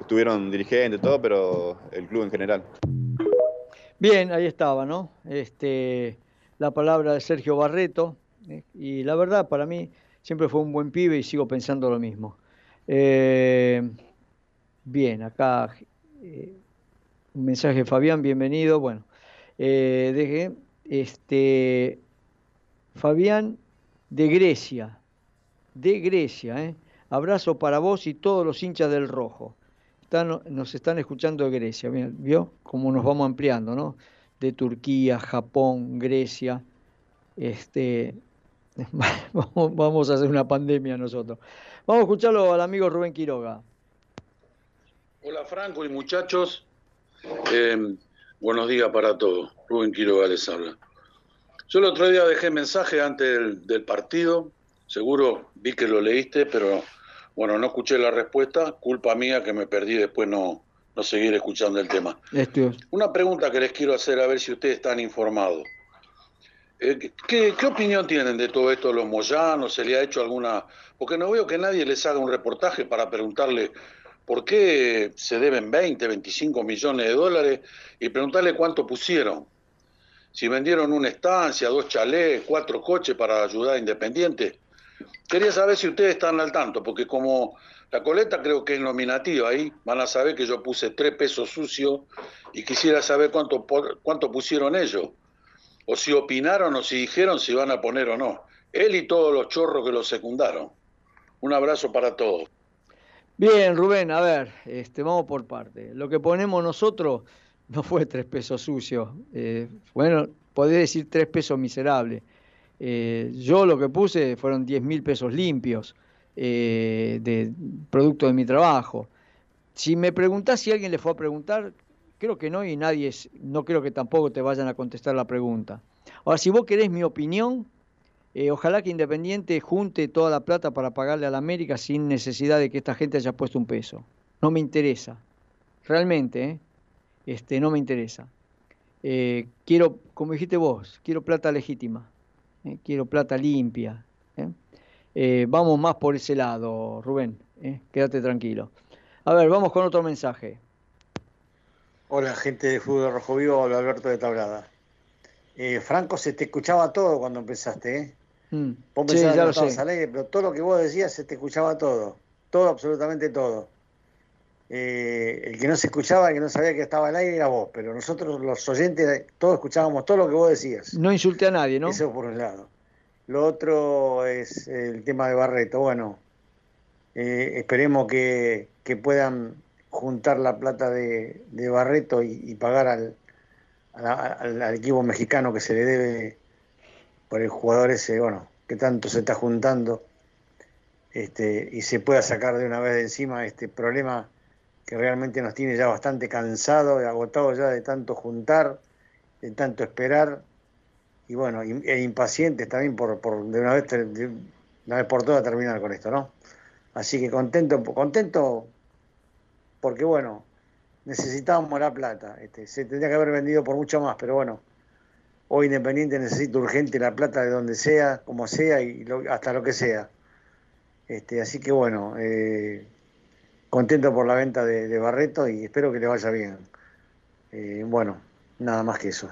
tuvieron dirigentes, todo, pero el club en general. Bien, ahí estaba, ¿no? Este, la palabra de Sergio Barreto, eh, y la verdad para mí siempre fue un buen pibe y sigo pensando lo mismo. Eh, bien, acá eh, un mensaje Fabián, bienvenido. Bueno, eh, deje, este, Fabián de Grecia, de Grecia, ¿eh? abrazo para vos y todos los hinchas del rojo. Nos están escuchando de Grecia, ¿vio? Cómo nos vamos ampliando, ¿no? De Turquía, Japón, Grecia. Este, (laughs) vamos a hacer una pandemia nosotros. Vamos a escucharlo al amigo Rubén Quiroga. Hola Franco y muchachos, eh, buenos días para todos. Rubén Quiroga les habla. Yo el otro día dejé mensaje antes del, del, partido, seguro vi que lo leíste, pero bueno, no escuché la respuesta, culpa mía que me perdí después no, no seguir escuchando el tema. Este... Una pregunta que les quiero hacer a ver si ustedes están informados. Eh, ¿qué, ¿Qué opinión tienen de todo esto los Moyanos? ¿Se le ha hecho alguna...? Porque no veo que nadie les haga un reportaje para preguntarle ¿Por qué se deben 20, 25 millones de dólares? Y preguntarle cuánto pusieron. Si vendieron una estancia, dos chalés, cuatro coches para ayudar a Independiente. Quería saber si ustedes están al tanto, porque como la coleta creo que es nominativa ahí, van a saber que yo puse tres pesos sucios y quisiera saber cuánto, cuánto pusieron ellos. O si opinaron o si dijeron si van a poner o no. Él y todos los chorros que lo secundaron. Un abrazo para todos. Bien, Rubén, a ver, este, vamos por parte. Lo que ponemos nosotros no fue tres pesos sucios. Eh, bueno, podés decir tres pesos miserables. Eh, yo lo que puse fueron 10 mil pesos limpios eh, de producto de mi trabajo. Si me preguntás si alguien le fue a preguntar, creo que no y nadie, es, no creo que tampoco te vayan a contestar la pregunta. Ahora, si vos querés mi opinión, eh, ojalá que Independiente junte toda la plata para pagarle a la América sin necesidad de que esta gente haya puesto un peso. No me interesa. Realmente, ¿eh? este, no me interesa. Eh, quiero, como dijiste vos, quiero plata legítima. Quiero plata limpia. vamos más por ese lado, Rubén. Quédate tranquilo. A ver, vamos con otro mensaje. Hola, gente de Fútbol Rojo Vivo, habla Alberto de Tablada. Franco, se te escuchaba todo cuando empezaste, ¿eh? Mm. Vos sí, ya lo sé. pero todo lo que vos decías se te escuchaba todo. Todo, absolutamente todo. Eh, el que no se escuchaba, el que no sabía que estaba al aire era vos, pero nosotros los oyentes todos escuchábamos todo lo que vos decías. No insulté a nadie, ¿no? Eso por un lado. Lo otro es el tema de Barreto. Bueno, eh, esperemos que, puedan juntar la plata de, Barreto y, pagar al, al, equipo mexicano que se le debe por el jugador ese, bueno, que tanto se está juntando este, y se pueda sacar de una vez de encima este problema que realmente nos tiene ya bastante cansado y agotado ya de tanto juntar, de tanto esperar y bueno, e impacientes también por, por de, una vez, de una vez por todas terminar con esto, ¿no? Así que contento, contento porque bueno, necesitábamos la plata, este, se tendría que haber vendido por mucho más, pero bueno, Hoy Independiente necesita urgente la plata de donde sea, como sea y hasta lo que sea. Este, así que bueno, eh, contento por la venta de, Barreto y espero que le vaya bien. Eh, bueno, nada más que eso.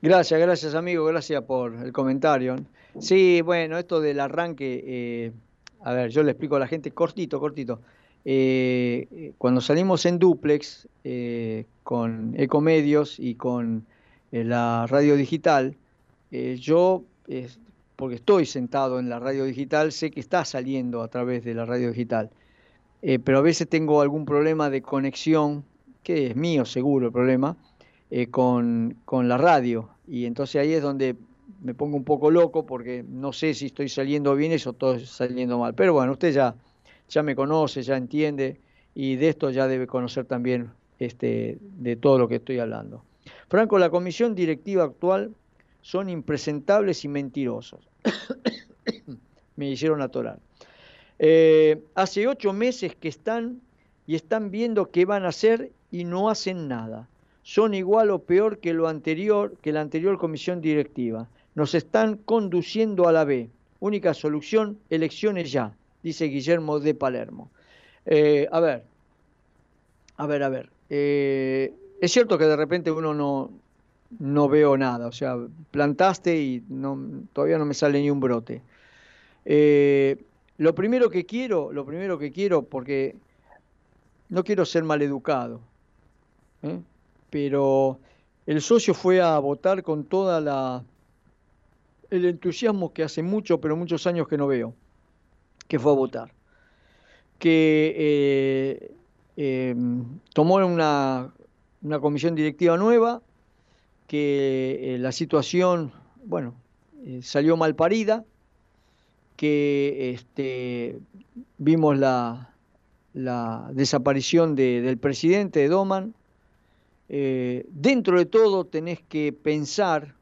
Gracias, gracias amigo, gracias por el comentario. Sí, bueno, esto del arranque, eh, a ver, yo le explico a la gente cortito, cortito. Cuando salimos en duplex con Ecomedios y con la radio digital, eh, yo, porque estoy sentado en la radio digital, sé que está saliendo a través de la radio digital, eh, pero a veces tengo algún problema de conexión, que es mío seguro el problema, eh, con, con la radio. Y entonces ahí es donde me pongo un poco loco porque no sé si estoy saliendo bien eso o todo saliendo mal. Pero bueno, usted ya, ya me conoce, ya entiende y de esto ya debe conocer también este, de todo lo que estoy hablando. Franco, la comisión directiva actual son impresentables y mentirosos. (coughs) Me hicieron atorar. Eh, hace ocho meses que están y están viendo qué van a hacer y no hacen nada. Son igual o peor que lo anterior, que la anterior comisión directiva. Nos están conduciendo a la B. Única solución, elecciones ya, dice Guillermo de Palermo. Eh, a ver, a ver, a ver. Eh, es cierto que de repente uno no, no veo nada, o sea, plantaste y no, todavía no me sale ni un brote. Eh, lo primero que quiero, lo primero que quiero, porque no quiero ser maleducado, ¿eh? pero el socio fue a votar con toda la el entusiasmo que hace mucho, pero muchos años que no veo, que fue a votar, que eh, tomó una una comisión directiva nueva, que eh, la situación, bueno, eh, salió mal parida, que este, vimos la, desaparición del presidente de Doman. Eh, dentro de todo tenés que pensar,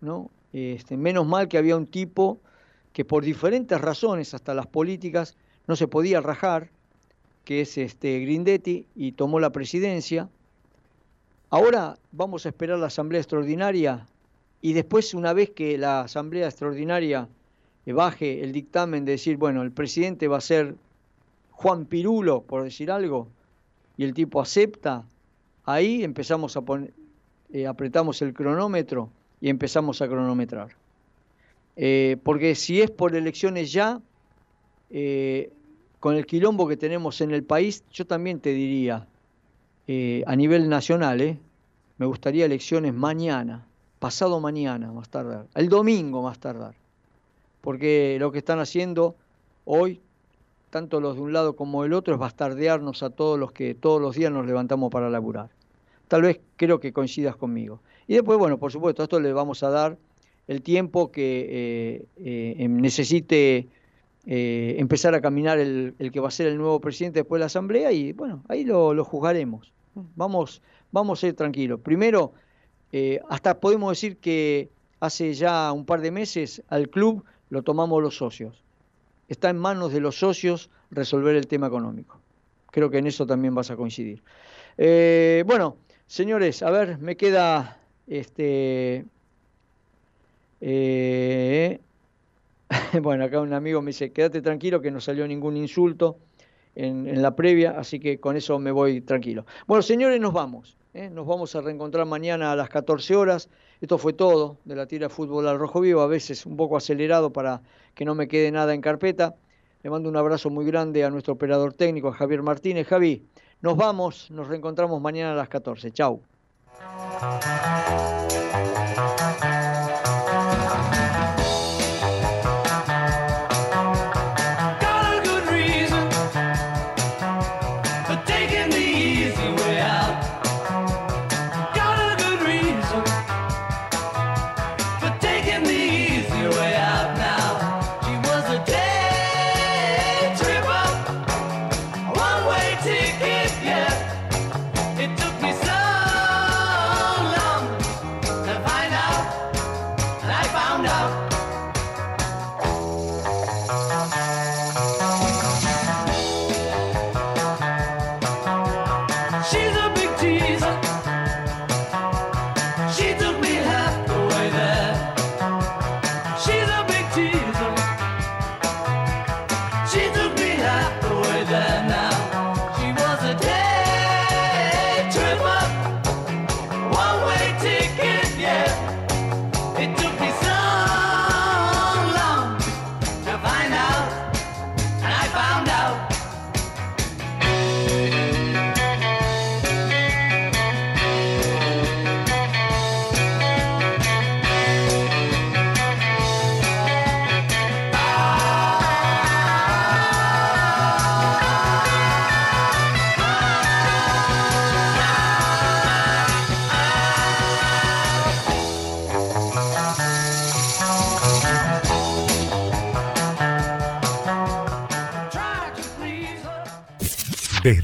¿no? Este, menos mal que había un tipo que por diferentes razones, hasta las políticas, no se podía rajar, que es este Grindetti, y tomó la presidencia Ahora vamos a esperar la asamblea extraordinaria y después, una vez que la asamblea extraordinaria baje el dictamen de decir, bueno, el presidente va a ser Juan Pirulo, por decir algo, y el tipo acepta, ahí empezamos a poner, eh, apretamos el cronómetro y empezamos a cronometrar. Eh, porque si es por elecciones ya, eh, con el quilombo que tenemos en el país, yo también te diría, eh, a nivel nacional, me gustaría elecciones mañana, pasado mañana más tardar, el domingo más tardar, porque lo que están haciendo hoy, tanto los de un lado como del otro, es bastardearnos a todos los que todos los días nos levantamos para laburar. Tal vez creo que coincidas conmigo. Y después, bueno, por supuesto, a esto le vamos a dar el tiempo que eh, eh, necesite eh, empezar a caminar el, que va a ser el nuevo presidente después de la Asamblea y bueno, ahí lo, juzgaremos. Vamos, vamos a ir tranquilos. Primero, hasta podemos decir que hace ya un par de meses al club lo tomamos los socios. Está en manos de los socios resolver el tema económico. Creo que en eso también vas a coincidir. bueno, señores, a ver, me queda este eh, (laughs) bueno, acá un amigo me dice, quédate tranquilo que no salió ningún insulto en, la previa, así que con eso me voy tranquilo. Bueno, señores, nos vamos. ¿eh? Nos vamos a reencontrar mañana a las 14 horas. Esto fue todo de la tira fútbol al rojo vivo, a veces un poco acelerado para que no me quede nada en carpeta. Le mando un abrazo muy grande a nuestro operador técnico, a Javier Martínez. Javi, nos vamos, nos reencontramos mañana a las 14. Chau.